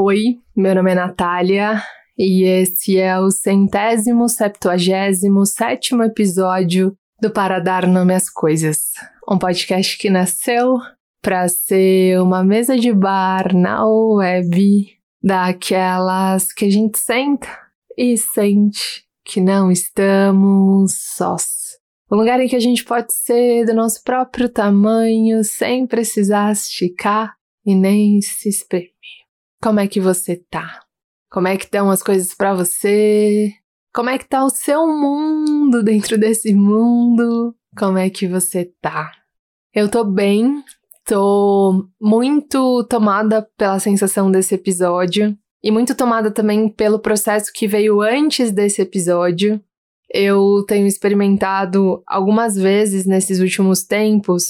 Oi, meu nome é Natália e esse é o centésimo septuagésimo sétimo episódio do Para Dar Nome às Coisas, um podcast que nasceu para ser uma mesa de bar na web daquelas que a gente senta e sente que não estamos sós. Um lugar em que a gente pode ser do nosso próprio tamanho sem precisar esticar e nem se espremer. Como é que você tá? Como é que estão as coisas para você? Como é que tá o seu mundo dentro desse mundo? Como é que você tá? Eu tô bem, tô muito tomada pela sensação desse episódio e muito tomada também pelo processo que veio antes desse episódio. Eu tenho experimentado algumas vezes nesses últimos tempos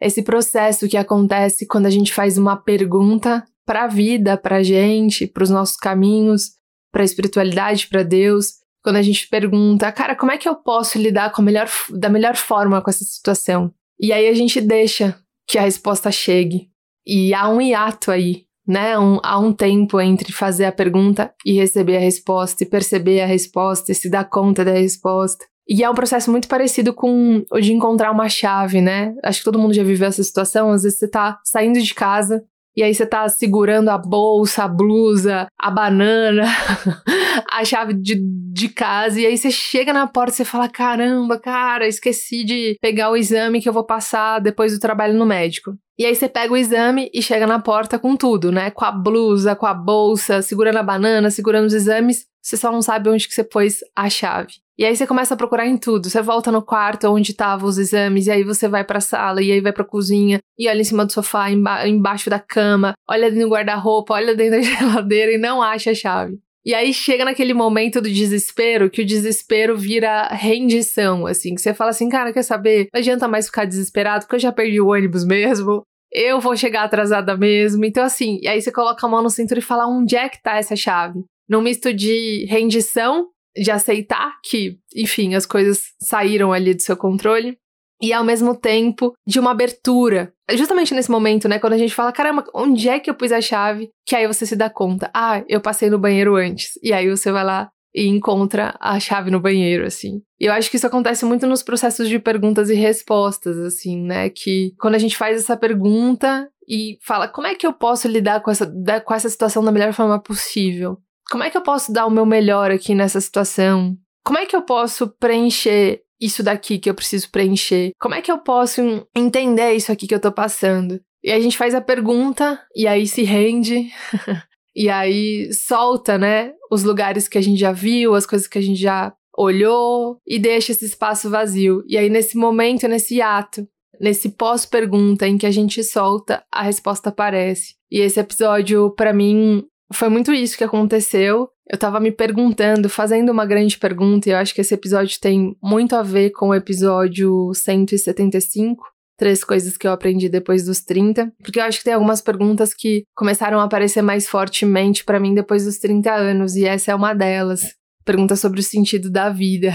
esse processo que acontece quando a gente faz uma pergunta para a vida, para a gente, para os nossos caminhos, para a espiritualidade, para Deus. Quando a gente pergunta, cara, como é que eu posso lidar com melhor, da melhor forma com essa situação? E aí a gente deixa que a resposta chegue. E há um hiato aí né? Um, há um tempo entre fazer a pergunta e receber a resposta, e perceber a resposta, e se dar conta da resposta. E é um processo muito parecido com o de encontrar uma chave, né? Acho que todo mundo já viveu essa situação. Às vezes você tá saindo de casa e aí você tá segurando a bolsa, a blusa, a banana, a chave de, de casa. E aí você chega na porta e você fala: caramba, cara, esqueci de pegar o exame que eu vou passar depois do trabalho no médico. E aí você pega o exame e chega na porta com tudo, né? Com a blusa, com a bolsa, segurando a banana, segurando os exames. Você só não sabe onde que você pôs a chave. E aí você começa a procurar em tudo. Você volta no quarto onde estavam os exames, e aí você vai pra sala, e aí vai pra cozinha, e olha em cima do sofá, emba embaixo da cama, olha do guarda-roupa, olha dentro da geladeira e não acha a chave. E aí chega naquele momento do desespero, que o desespero vira rendição, assim, que você fala assim, cara, quer saber? Não adianta mais ficar desesperado, porque eu já perdi o ônibus mesmo, eu vou chegar atrasada mesmo. Então, assim, e aí você coloca a mão no cinto e fala onde é que tá essa chave? Num misto de rendição, de aceitar que, enfim, as coisas saíram ali do seu controle, e ao mesmo tempo de uma abertura. Justamente nesse momento, né, quando a gente fala, caramba, onde é que eu pus a chave? Que aí você se dá conta, ah, eu passei no banheiro antes. E aí você vai lá e encontra a chave no banheiro, assim. E eu acho que isso acontece muito nos processos de perguntas e respostas, assim, né? Que quando a gente faz essa pergunta e fala, como é que eu posso lidar com essa, com essa situação da melhor forma possível? Como é que eu posso dar o meu melhor aqui nessa situação? Como é que eu posso preencher isso daqui que eu preciso preencher? Como é que eu posso entender isso aqui que eu tô passando? E a gente faz a pergunta e aí se rende E aí solta, né, os lugares que a gente já viu, as coisas que a gente já olhou e deixa esse espaço vazio. E aí nesse momento, nesse ato, nesse pós-pergunta em que a gente solta, a resposta aparece. E esse episódio, para mim, foi muito isso que aconteceu. Eu tava me perguntando, fazendo uma grande pergunta, e eu acho que esse episódio tem muito a ver com o episódio 175, três coisas que eu aprendi depois dos 30, porque eu acho que tem algumas perguntas que começaram a aparecer mais fortemente para mim depois dos 30 anos, e essa é uma delas. Pergunta sobre o sentido da vida.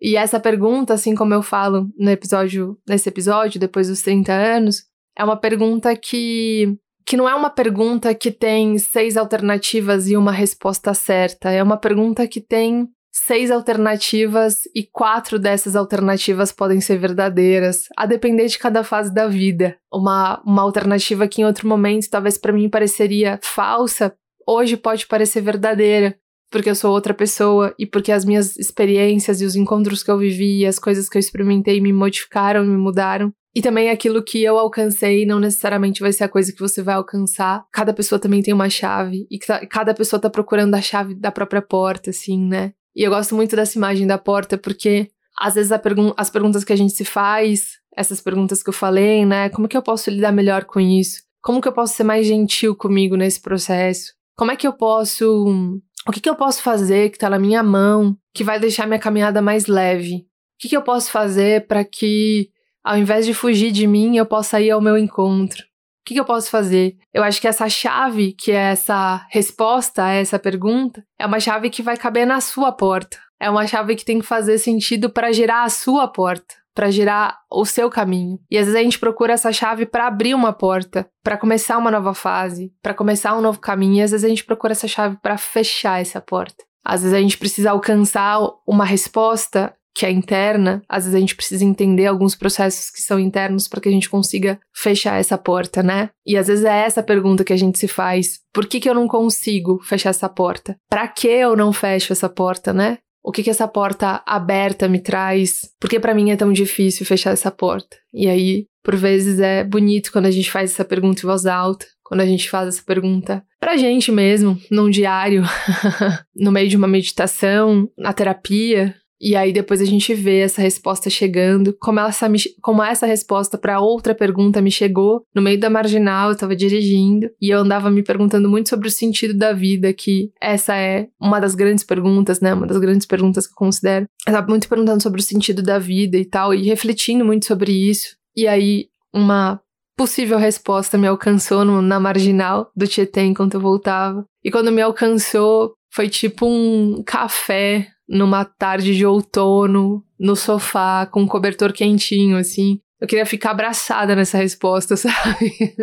E essa pergunta, assim como eu falo no episódio, nesse episódio, depois dos 30 anos, é uma pergunta que que não é uma pergunta que tem seis alternativas e uma resposta certa. É uma pergunta que tem seis alternativas e quatro dessas alternativas podem ser verdadeiras, a depender de cada fase da vida. Uma, uma alternativa que em outro momento talvez para mim pareceria falsa, hoje pode parecer verdadeira, porque eu sou outra pessoa e porque as minhas experiências e os encontros que eu vivi as coisas que eu experimentei me modificaram, me mudaram. E também aquilo que eu alcancei não necessariamente vai ser a coisa que você vai alcançar. Cada pessoa também tem uma chave e cada pessoa tá procurando a chave da própria porta, assim, né? E eu gosto muito dessa imagem da porta porque às vezes pergun as perguntas que a gente se faz, essas perguntas que eu falei, né? Como que eu posso lidar melhor com isso? Como que eu posso ser mais gentil comigo nesse processo? Como é que eu posso. O que, que eu posso fazer que está na minha mão que vai deixar minha caminhada mais leve? O que, que eu posso fazer para que, ao invés de fugir de mim, eu possa ir ao meu encontro? O que, eu posso fazer? Eu acho que essa chave, que é essa resposta a essa pergunta, é uma chave que vai caber na sua porta. É uma chave que tem que fazer sentido para girar a sua porta. para girar o seu caminho. E às vezes a gente procura essa chave para abrir uma porta, para começar uma nova fase, para começar um novo caminho, e às vezes a gente procura essa chave para fechar essa porta. Às vezes a gente precisa alcançar uma resposta que é interna, às vezes a gente precisa entender alguns processos que são internos para que a gente consiga fechar essa porta, né? E às vezes é essa pergunta que a gente se faz: por que, que eu não consigo fechar essa porta? Para que eu não fecho essa porta, né? O que, que essa porta aberta me traz? Por que para mim é tão difícil fechar essa porta? E aí, por vezes é bonito quando a gente faz essa pergunta em voz alta, quando a gente faz essa pergunta pra gente mesmo, num diário, no meio de uma meditação, na terapia, e aí depois a gente vê essa resposta chegando, como essa, como essa resposta para outra pergunta me chegou no meio da marginal, eu tava dirigindo e eu andava me perguntando muito sobre o sentido da vida, que essa é uma das grandes perguntas, né? Uma das grandes perguntas que eu considero. Eu tava muito perguntando sobre o sentido da vida e tal, e refletindo muito sobre isso. E aí uma possível resposta me alcançou no, na marginal do Tietê enquanto eu voltava. E quando me alcançou, foi tipo um café numa tarde de outono, no sofá, com um cobertor quentinho, assim. Eu queria ficar abraçada nessa resposta, sabe?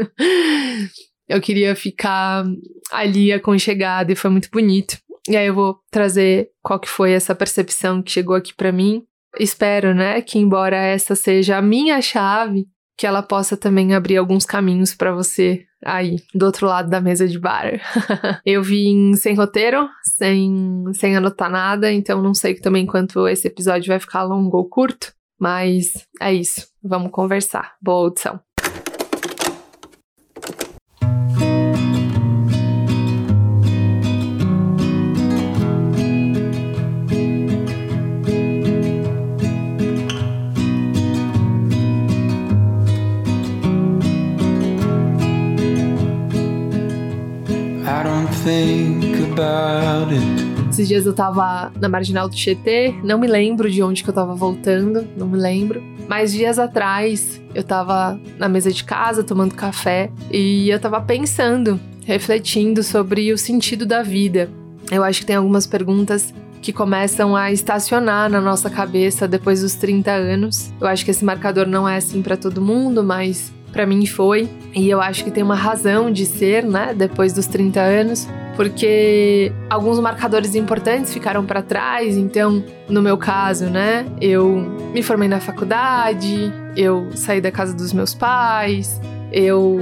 eu queria ficar ali aconchegada e foi muito bonito. E aí eu vou trazer qual que foi essa percepção que chegou aqui para mim. Espero, né, que embora essa seja a minha chave, que ela possa também abrir alguns caminhos para você aí, do outro lado da mesa de bar. eu vim sem roteiro, sem, sem anotar nada, então não sei também quanto esse episódio vai ficar longo ou curto, mas é isso. Vamos conversar. Boa audição. Esses dias eu tava na marginal do Tietê, não me lembro de onde que eu tava voltando, não me lembro. Mas dias atrás eu tava na mesa de casa tomando café e eu tava pensando, refletindo sobre o sentido da vida. Eu acho que tem algumas perguntas que começam a estacionar na nossa cabeça depois dos 30 anos. Eu acho que esse marcador não é assim para todo mundo, mas para mim foi. E eu acho que tem uma razão de ser, né, depois dos 30 anos porque alguns marcadores importantes ficaram para trás. Então, no meu caso, né, eu me formei na faculdade, eu saí da casa dos meus pais, eu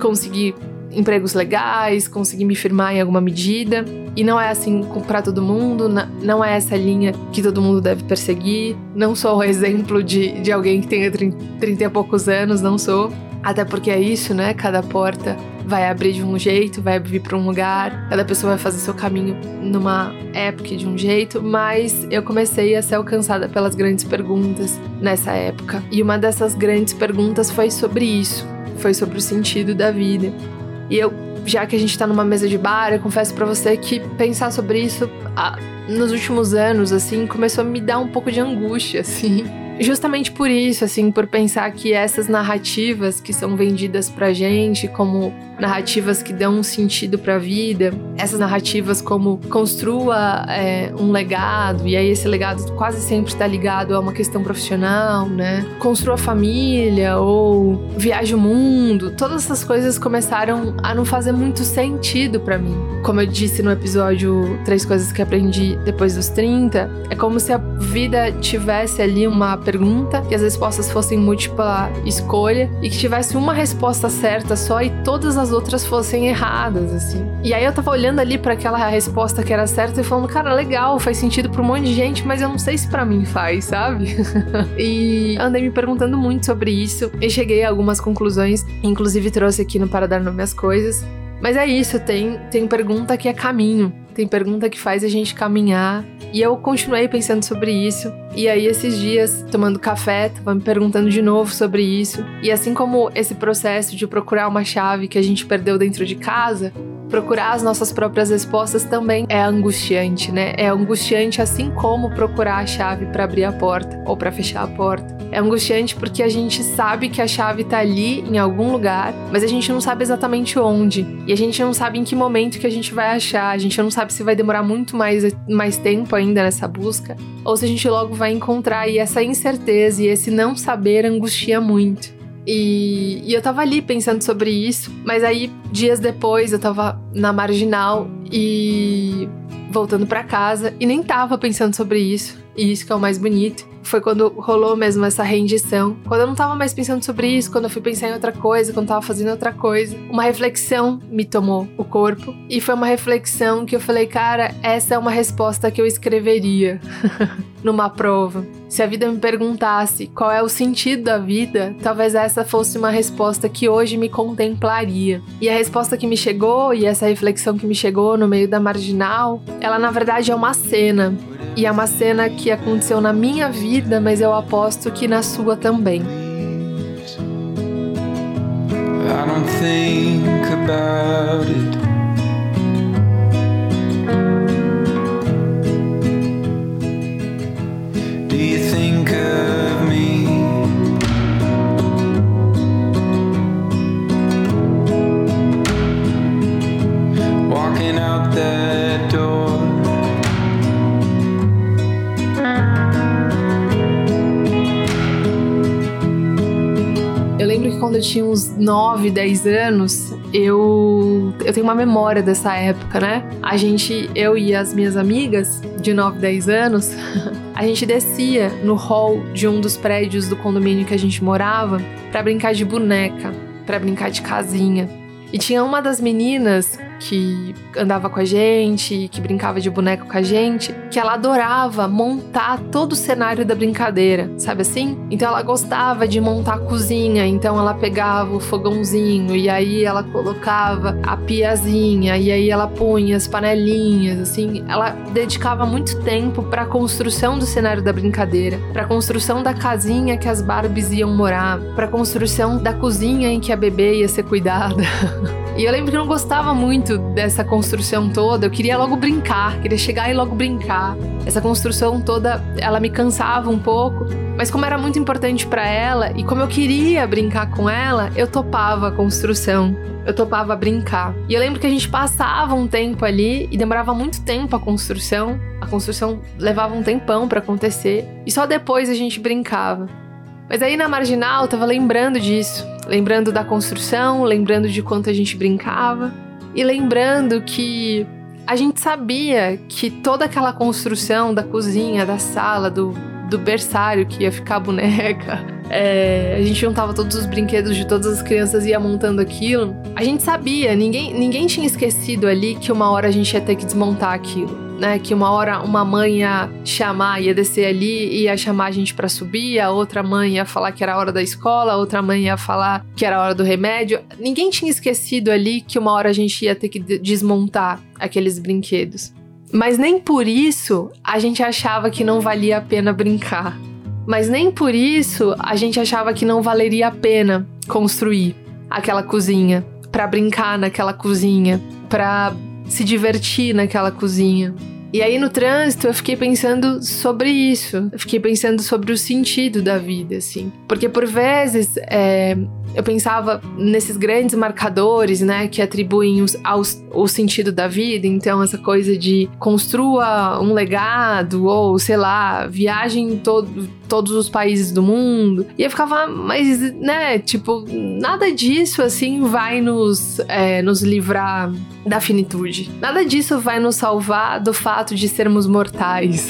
consegui empregos legais, consegui me firmar em alguma medida. E não é assim para todo mundo, não é essa linha que todo mundo deve perseguir. Não sou o exemplo de, de alguém que tenha 30, 30 e poucos anos, não sou. Até porque é isso, né? Cada porta vai abrir de um jeito, vai abrir para um lugar, cada pessoa vai fazer seu caminho numa época de um jeito, mas eu comecei a ser alcançada pelas grandes perguntas nessa época. E uma dessas grandes perguntas foi sobre isso, foi sobre o sentido da vida. E eu, já que a gente tá numa mesa de bar, eu confesso para você que pensar sobre isso ah, nos últimos anos, assim, começou a me dar um pouco de angústia, assim. Justamente por isso, assim, por pensar que essas narrativas que são vendidas pra gente como narrativas que dão um sentido para a vida, essas narrativas como construa é, um legado, e aí esse legado quase sempre está ligado a uma questão profissional, né? Construa família ou viaje o mundo, todas essas coisas começaram a não fazer muito sentido para mim. Como eu disse no episódio Três Coisas que Aprendi Depois dos 30, é como se a vida tivesse ali uma pergunta e as respostas fossem múltipla escolha e que tivesse uma resposta certa só e todas as as outras fossem erradas, assim. E aí eu tava olhando ali para aquela resposta que era certa e falando, cara, legal, faz sentido pra um monte de gente, mas eu não sei se para mim faz, sabe? e andei me perguntando muito sobre isso e cheguei a algumas conclusões, inclusive trouxe aqui no Para Dar Nome às Coisas. Mas é isso, tem, tem pergunta que é caminho, tem pergunta que faz a gente caminhar. E eu continuei pensando sobre isso. E aí, esses dias, tomando café, tava me perguntando de novo sobre isso. E assim como esse processo de procurar uma chave que a gente perdeu dentro de casa, procurar as nossas próprias respostas também é angustiante, né? É angustiante assim como procurar a chave para abrir a porta ou para fechar a porta. É angustiante porque a gente sabe que a chave tá ali em algum lugar, mas a gente não sabe exatamente onde. E a gente não sabe em que momento que a gente vai achar. A gente não sabe se vai demorar muito mais, mais tempo ainda nessa busca, ou se a gente logo vai encontrar. E essa incerteza e esse não saber angustia muito. E, e, eu tava ali pensando sobre isso, mas aí dias depois eu tava na marginal e voltando para casa e nem tava pensando sobre isso. E isso que é o mais bonito foi quando rolou mesmo essa rendição. Quando eu não tava mais pensando sobre isso, quando eu fui pensar em outra coisa, quando eu tava fazendo outra coisa, uma reflexão me tomou o corpo. E foi uma reflexão que eu falei, cara, essa é uma resposta que eu escreveria numa prova. Se a vida me perguntasse qual é o sentido da vida, talvez essa fosse uma resposta que hoje me contemplaria. E a resposta que me chegou, e essa reflexão que me chegou no meio da marginal, ela na verdade é uma cena e é uma cena que aconteceu na minha vida, mas eu aposto que na sua também. I don't think about it. Quando eu tinha uns 9, 10 anos, eu, eu tenho uma memória dessa época, né? A gente, eu e as minhas amigas de 9, 10 anos, a gente descia no hall de um dos prédios do condomínio que a gente morava para brincar de boneca, para brincar de casinha. E tinha uma das meninas que andava com a gente, que brincava de boneco com a gente, que ela adorava montar todo o cenário da brincadeira, sabe assim? Então ela gostava de montar a cozinha, então ela pegava o fogãozinho e aí ela colocava a piazinha e aí ela punha as panelinhas, assim. Ela dedicava muito tempo para a construção do cenário da brincadeira, para a construção da casinha que as Barbies iam morar, para a construção da cozinha em que a bebê ia ser cuidada. e eu lembro que eu não gostava muito dessa construção toda. Eu queria logo brincar, queria chegar e logo brincar. Essa construção toda, ela me cansava um pouco, mas como era muito importante para ela e como eu queria brincar com ela, eu topava a construção. Eu topava brincar. E eu lembro que a gente passava um tempo ali e demorava muito tempo a construção. A construção levava um tempão para acontecer e só depois a gente brincava. Mas aí na marginal eu tava lembrando disso, lembrando da construção, lembrando de quanto a gente brincava. E lembrando que a gente sabia que toda aquela construção da cozinha, da sala, do, do berçário que ia ficar a boneca, é, a gente juntava todos os brinquedos de todas as crianças e ia montando aquilo. A gente sabia, ninguém, ninguém tinha esquecido ali que uma hora a gente ia ter que desmontar aquilo né? Que uma hora uma mãe ia chamar, ia descer ali ia chamar a gente para subir, a outra mãe ia falar que era a hora da escola, a outra mãe ia falar que era a hora do remédio. Ninguém tinha esquecido ali que uma hora a gente ia ter que desmontar aqueles brinquedos. Mas nem por isso a gente achava que não valia a pena brincar. Mas nem por isso a gente achava que não valeria a pena construir aquela cozinha, para brincar naquela cozinha, para se divertir naquela cozinha. E aí no trânsito eu fiquei pensando sobre isso. Eu fiquei pensando sobre o sentido da vida, assim. Porque por vezes é, eu pensava nesses grandes marcadores, né, que atribuem os, aos, o sentido da vida. Então, essa coisa de construa um legado, ou sei lá, viagem em todo, todos os países do mundo. E eu ficava, mas, né, tipo, nada disso, assim, vai nos, é, nos livrar da finitude. Nada disso vai nos salvar do fato de sermos mortais.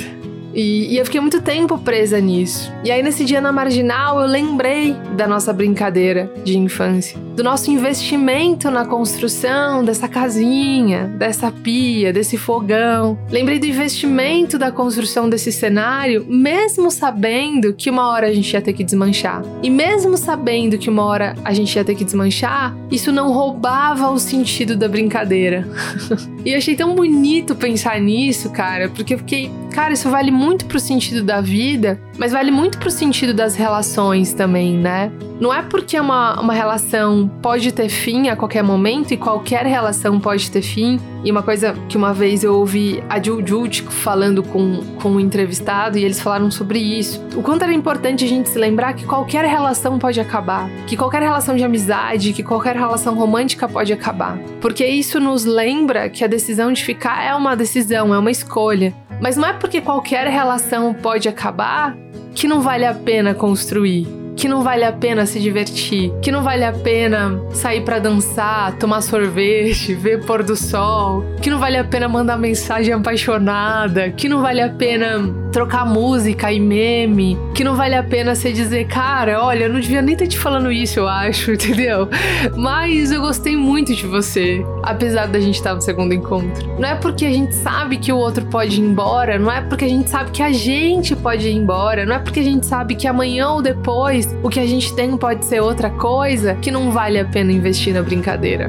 E, e, eu fiquei muito tempo presa nisso. E aí, nesse dia na marginal, eu lembrei da nossa brincadeira de infância, do nosso investimento na construção dessa casinha, dessa pia, desse fogão. Lembrei do investimento da construção desse cenário, mesmo sabendo que uma hora a gente ia ter que desmanchar. E mesmo sabendo que uma hora a gente ia ter que desmanchar, isso não roubava o sentido da brincadeira. e eu achei tão bonito pensar nisso, cara, porque eu fiquei cara, isso vale muito pro sentido da vida, mas vale muito pro sentido das relações também, né? Não é porque uma, uma relação pode ter fim a qualquer momento e qualquer relação pode ter fim. E uma coisa que uma vez eu ouvi a Juju falando com, com um entrevistado e eles falaram sobre isso. O quanto era importante a gente se lembrar que qualquer relação pode acabar, que qualquer relação de amizade, que qualquer relação romântica pode acabar. Porque isso nos lembra que a decisão de ficar é uma decisão, é uma escolha. Mas não é porque qualquer relação pode acabar que não vale a pena construir que não vale a pena se divertir, que não vale a pena sair para dançar, tomar sorvete, ver pôr do sol, que não vale a pena mandar mensagem apaixonada, que não vale a pena trocar música e meme, que não vale a pena você dizer, cara, olha, eu não devia nem estar te falando isso, eu acho, entendeu? Mas eu gostei muito de você, apesar da gente estar no segundo encontro. Não é porque a gente sabe que o outro pode ir embora, não é porque a gente sabe que a gente pode ir embora, não é porque a gente sabe que amanhã ou depois o que a gente tem pode ser outra coisa, que não vale a pena investir na brincadeira.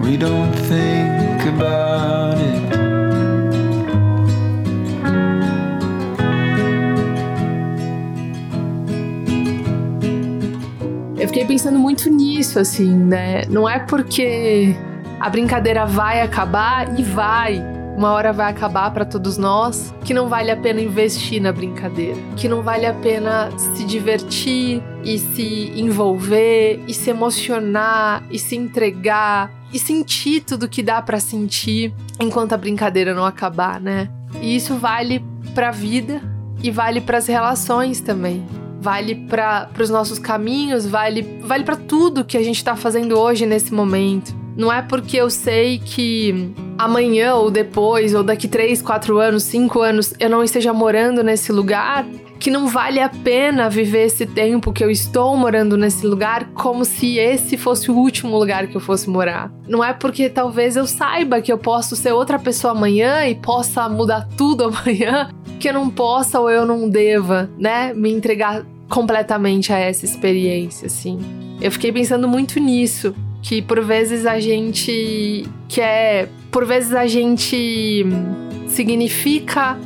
We don't think about it. Eu fiquei pensando muito nisso, assim, né? Não é porque a brincadeira vai acabar e vai. Uma hora vai acabar para todos nós, que não vale a pena investir na brincadeira, que não vale a pena se divertir e se envolver e se emocionar e se entregar e sentir tudo que dá para sentir enquanto a brincadeira não acabar, né? E isso vale para a vida e vale para as relações também vale para os nossos caminhos, vale, vale para tudo que a gente está fazendo hoje nesse momento. Não é porque eu sei que amanhã ou depois, ou daqui 3, 4 anos, 5 anos, eu não esteja morando nesse lugar, que não vale a pena viver esse tempo que eu estou morando nesse lugar como se esse fosse o último lugar que eu fosse morar. Não é porque talvez eu saiba que eu posso ser outra pessoa amanhã e possa mudar tudo amanhã que eu não possa ou eu não deva, né, me entregar completamente a essa experiência, assim. Eu fiquei pensando muito nisso, que por vezes a gente quer, por vezes a gente significa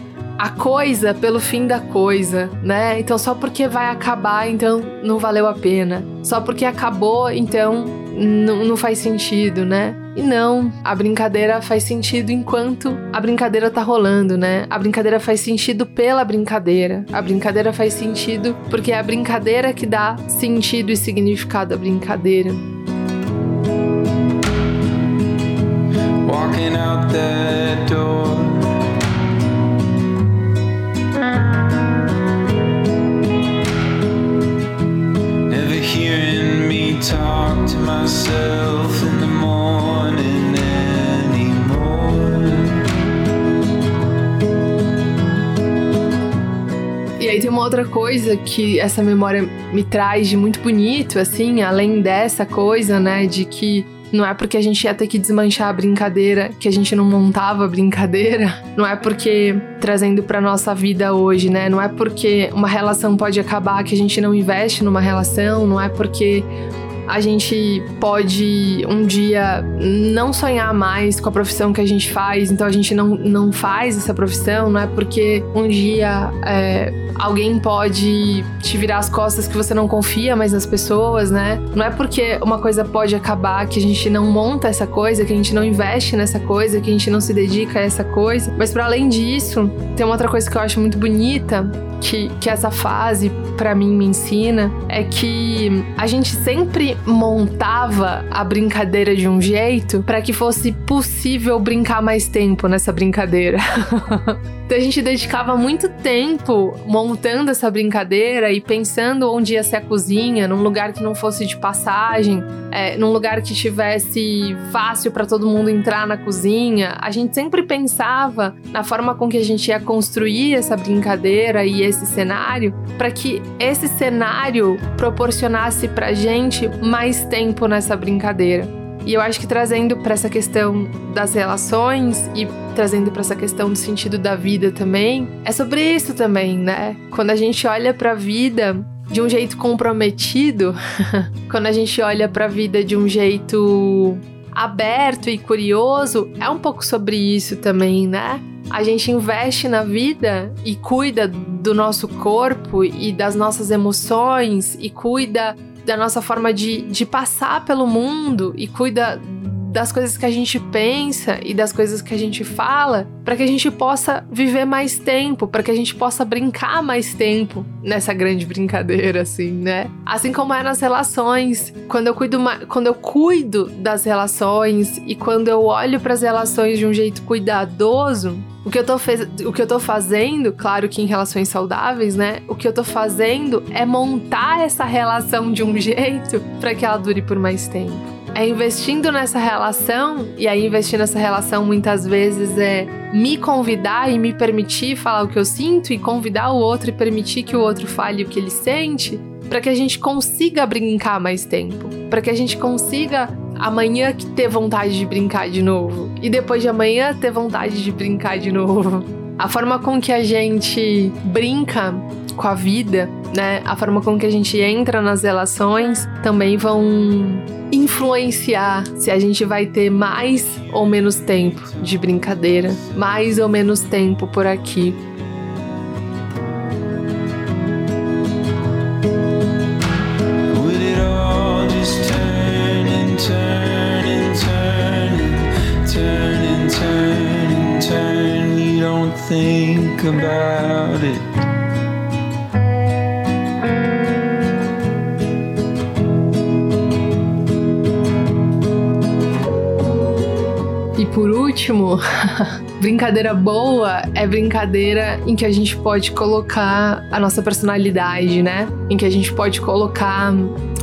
a coisa pelo fim da coisa, né? Então só porque vai acabar, então não valeu a pena. Só porque acabou, então não faz sentido, né? E não, a brincadeira faz sentido enquanto a brincadeira tá rolando, né? A brincadeira faz sentido pela brincadeira. A brincadeira faz sentido porque é a brincadeira que dá sentido e significado à brincadeira. Walking out that door talk to myself in the morning anymore. E aí tem uma outra coisa que essa memória me traz de muito bonito, assim, além dessa coisa, né, de que não é porque a gente ia ter que desmanchar a brincadeira que a gente não montava a brincadeira. Não é porque trazendo para nossa vida hoje, né? Não é porque uma relação pode acabar que a gente não investe numa relação, não é porque a gente pode um dia não sonhar mais com a profissão que a gente faz, então a gente não, não faz essa profissão, não é porque um dia é, alguém pode te virar as costas que você não confia mais nas pessoas, né? Não é porque uma coisa pode acabar que a gente não monta essa coisa, que a gente não investe nessa coisa, que a gente não se dedica a essa coisa. Mas para além disso, tem uma outra coisa que eu acho muito bonita, que, que essa fase para mim me ensina é que a gente sempre montava a brincadeira de um jeito para que fosse possível brincar mais tempo nessa brincadeira. então a gente dedicava muito tempo montando essa brincadeira e pensando onde ia ser a cozinha, num lugar que não fosse de passagem, é, num lugar que tivesse fácil para todo mundo entrar na cozinha. A gente sempre pensava na forma com que a gente ia construir essa brincadeira e esse cenário para que esse cenário proporcionasse pra gente mais tempo nessa brincadeira. E eu acho que trazendo para essa questão das relações e trazendo para essa questão do sentido da vida também, é sobre isso também, né? Quando a gente olha para a vida, de um jeito comprometido, quando a gente olha para a vida de um jeito aberto e curioso, é um pouco sobre isso também, né? A gente investe na vida e cuida do nosso corpo e das nossas emoções e cuida da nossa forma de, de passar pelo mundo e cuida das coisas que a gente pensa e das coisas que a gente fala, para que a gente possa viver mais tempo, para que a gente possa brincar mais tempo nessa grande brincadeira, assim, né? Assim como é nas relações, quando eu cuido, quando eu cuido das relações e quando eu olho para as relações de um jeito cuidadoso, o que, eu tô o que eu tô fazendo, claro que em relações saudáveis, né? O que eu tô fazendo é montar essa relação de um jeito para que ela dure por mais tempo é investindo nessa relação, e aí investir nessa relação muitas vezes é me convidar e me permitir falar o que eu sinto e convidar o outro e permitir que o outro fale o que ele sente, para que a gente consiga brincar mais tempo, para que a gente consiga amanhã ter vontade de brincar de novo e depois de amanhã ter vontade de brincar de novo. A forma com que a gente brinca com a vida, né? A forma com que a gente entra nas relações também vão influenciar se a gente vai ter mais ou menos tempo de brincadeira, mais ou menos tempo por aqui. about it. Último, brincadeira boa é brincadeira em que a gente pode colocar a nossa personalidade, né? Em que a gente pode colocar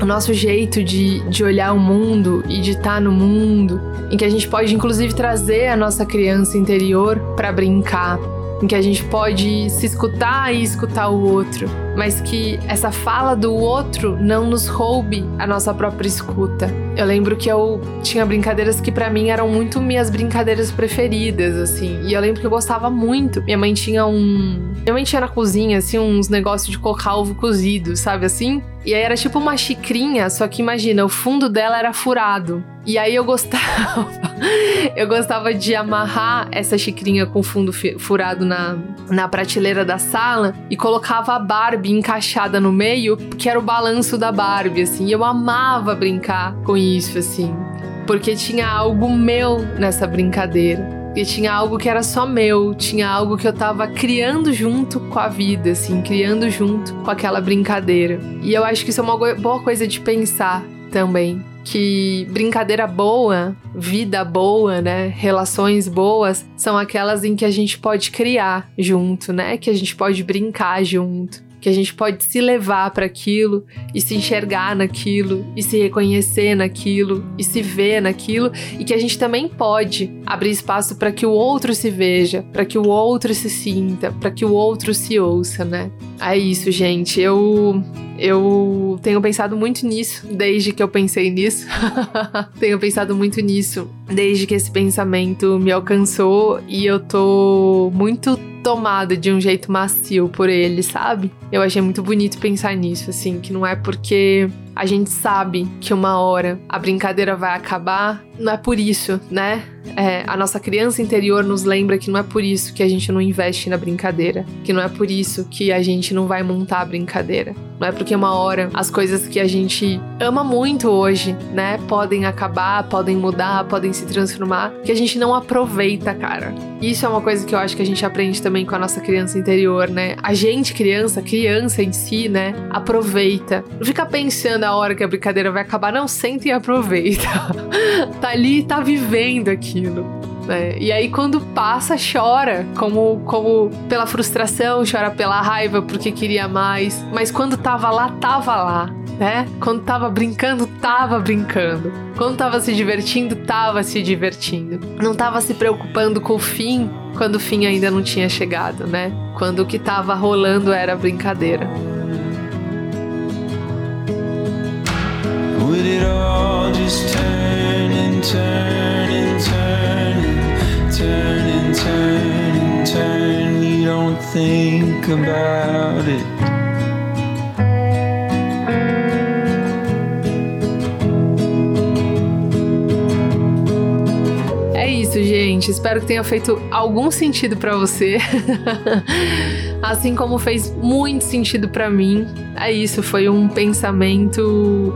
o nosso jeito de, de olhar o mundo e de estar no mundo, em que a gente pode inclusive trazer a nossa criança interior para brincar, em que a gente pode se escutar e escutar o outro, mas que essa fala do outro não nos roube a nossa própria escuta. Eu lembro que eu tinha brincadeiras que para mim eram muito minhas brincadeiras preferidas, assim, e eu lembro que eu gostava muito. Minha mãe tinha um. Minha mãe tinha na cozinha, assim, uns negócios de colocar ovo cozido, sabe assim? E aí era tipo uma xicrinha, só que imagina, o fundo dela era furado. E aí eu gostava, eu gostava de amarrar essa xicrinha com fundo furado na, na prateleira da sala e colocava a Barbie encaixada no meio, que era o balanço da Barbie, assim. Eu amava brincar com isso, assim, porque tinha algo meu nessa brincadeira. E tinha algo que era só meu, tinha algo que eu tava criando junto com a vida, assim, criando junto com aquela brincadeira. E eu acho que isso é uma boa coisa de pensar também. Que brincadeira boa, vida boa, né? Relações boas são aquelas em que a gente pode criar junto, né? Que a gente pode brincar junto que a gente pode se levar para aquilo e se enxergar naquilo e se reconhecer naquilo e se ver naquilo e que a gente também pode abrir espaço para que o outro se veja, para que o outro se sinta, para que o outro se ouça, né? É isso, gente. Eu eu tenho pensado muito nisso desde que eu pensei nisso. tenho pensado muito nisso desde que esse pensamento me alcançou e eu tô muito tomada de um jeito macio por ele, sabe? Eu achei muito bonito pensar nisso, assim, que não é porque a gente sabe que uma hora a brincadeira vai acabar, não é por isso, né? É, a nossa criança interior nos lembra que não é por isso que a gente não investe na brincadeira, que não é por isso que a gente não vai montar a brincadeira. Não é porque uma hora as coisas que a gente ama muito hoje, né, podem acabar, podem mudar, podem se transformar, que a gente não aproveita, cara. Isso é uma coisa que eu acho que a gente aprende também com a nossa criança interior, né? A gente, criança, criança em si, né, aproveita. Não fica pensando a hora que a brincadeira vai acabar, não, senta e aproveita. tá ali, tá vivendo aquilo. Né? E aí quando passa, chora, como, como pela frustração, chora pela raiva porque queria mais. Mas quando tava lá, tava lá, né? Quando tava brincando, tava brincando. Quando tava se divertindo, tava se divertindo. Não tava se preocupando com o fim, quando o fim ainda não tinha chegado, né? Quando o que tava rolando era brincadeira. Would it all just turn and turn don't think about it. É isso, gente. Espero que tenha feito algum sentido para você. assim como fez muito sentido para mim. É isso, foi um pensamento.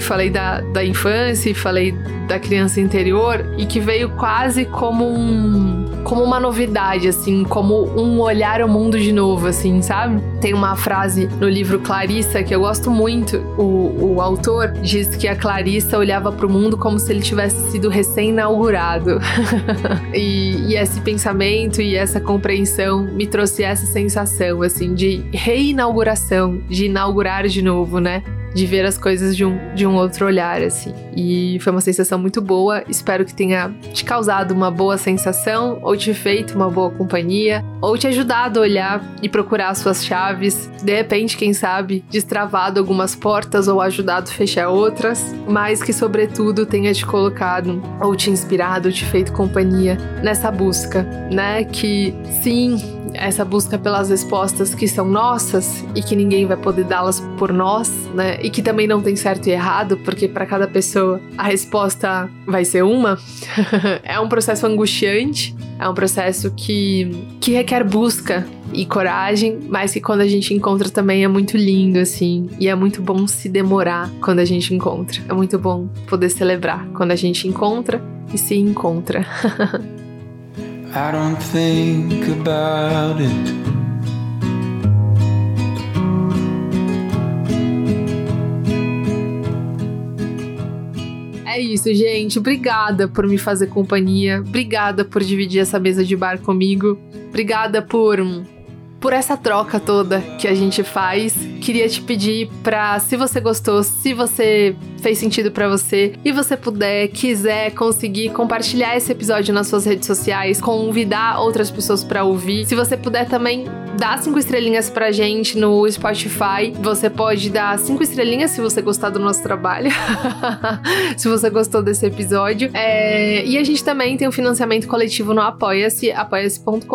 Falei da, da infância, falei da criança interior e que veio quase como um como uma novidade, assim, como um olhar ao mundo de novo, assim, sabe? Tem uma frase no livro Clarissa que eu gosto muito. O, o autor diz que a Clarissa olhava para o mundo como se ele tivesse sido recém-inaugurado. e, e esse pensamento e essa compreensão me trouxe essa sensação, assim, de reinauguração, de inaugurar de novo, né? De ver as coisas de um, de um outro olhar, assim. E foi uma sensação muito boa. Espero que tenha te causado uma boa sensação, ou te feito uma boa companhia, ou te ajudado a olhar e procurar as suas chaves. De repente, quem sabe, destravado algumas portas ou ajudado a fechar outras, mas que, sobretudo, tenha te colocado ou te inspirado, te feito companhia nessa busca, né? Que sim, essa busca pelas respostas que são nossas e que ninguém vai poder dá-las por nós, né? E que também não tem certo e errado, porque para cada pessoa a resposta vai ser uma. é um processo angustiante, é um processo que, que requer busca e coragem, mas que quando a gente encontra também é muito lindo, assim. E é muito bom se demorar quando a gente encontra. É muito bom poder celebrar quando a gente encontra e se encontra. I don't think about it. É isso, gente. Obrigada por me fazer companhia. Obrigada por dividir essa mesa de bar comigo. Obrigada por por essa troca toda que a gente faz. Queria te pedir para, se você gostou, se você fez sentido para você e você puder, quiser conseguir compartilhar esse episódio nas suas redes sociais, convidar outras pessoas para ouvir. Se você puder também dar cinco estrelinhas pra gente no Spotify. Você pode dar cinco estrelinhas se você gostar do nosso trabalho. se você gostou desse episódio. É... E a gente também tem um financiamento coletivo no Apoia-se, apoia-se.com.br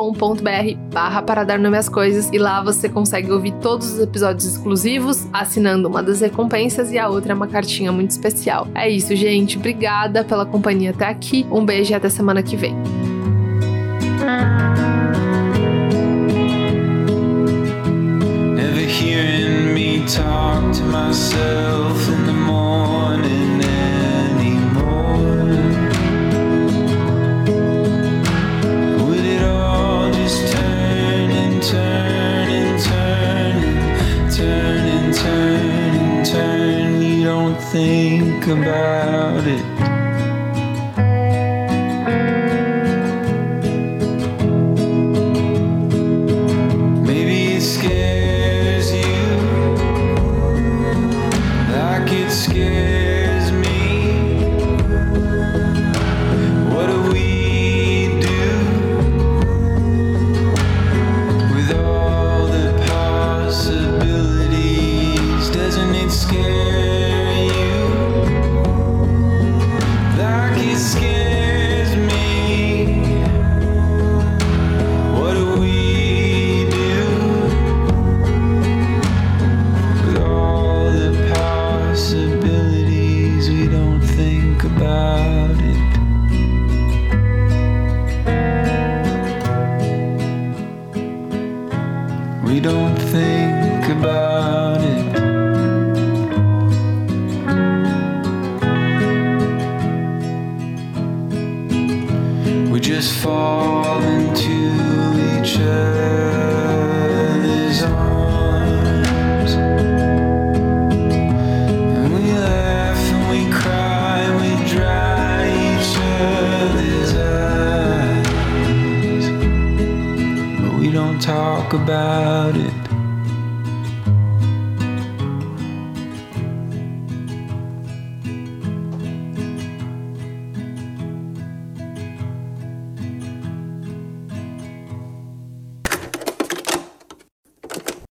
barra para dar nome às coisas. E lá você consegue ouvir todos os episódios exclusivos, assinando uma das recompensas e a outra é uma cartinha muito especial. É isso, gente. Obrigada pela companhia até aqui. Um beijo e até semana que vem. talk to myself in the about it.